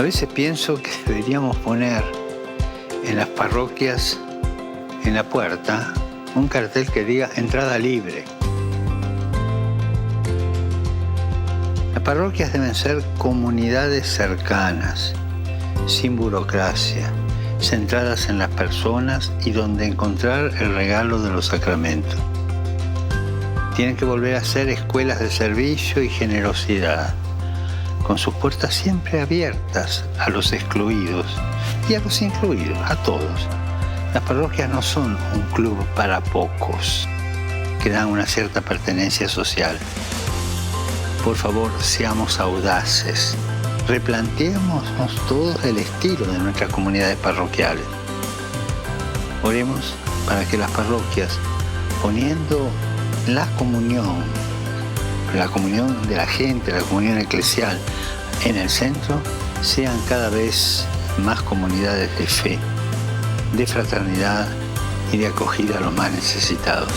A veces pienso que deberíamos poner en las parroquias, en la puerta, un cartel que diga entrada libre. Las parroquias deben ser comunidades cercanas, sin burocracia, centradas en las personas y donde encontrar el regalo de los sacramentos. Tienen que volver a ser escuelas de servicio y generosidad, con sus puertas siempre abiertas a los excluidos y a los incluidos, a todos. Las parroquias no son un club para pocos que dan una cierta pertenencia social. Por favor, seamos audaces. Replanteemos todos el estilo de nuestras comunidades parroquiales. Oremos para que las parroquias, poniendo la comunión, la comunión de la gente, la comunión eclesial en el centro, sean cada vez más comunidades de fe, de fraternidad y de acogida a los más necesitados.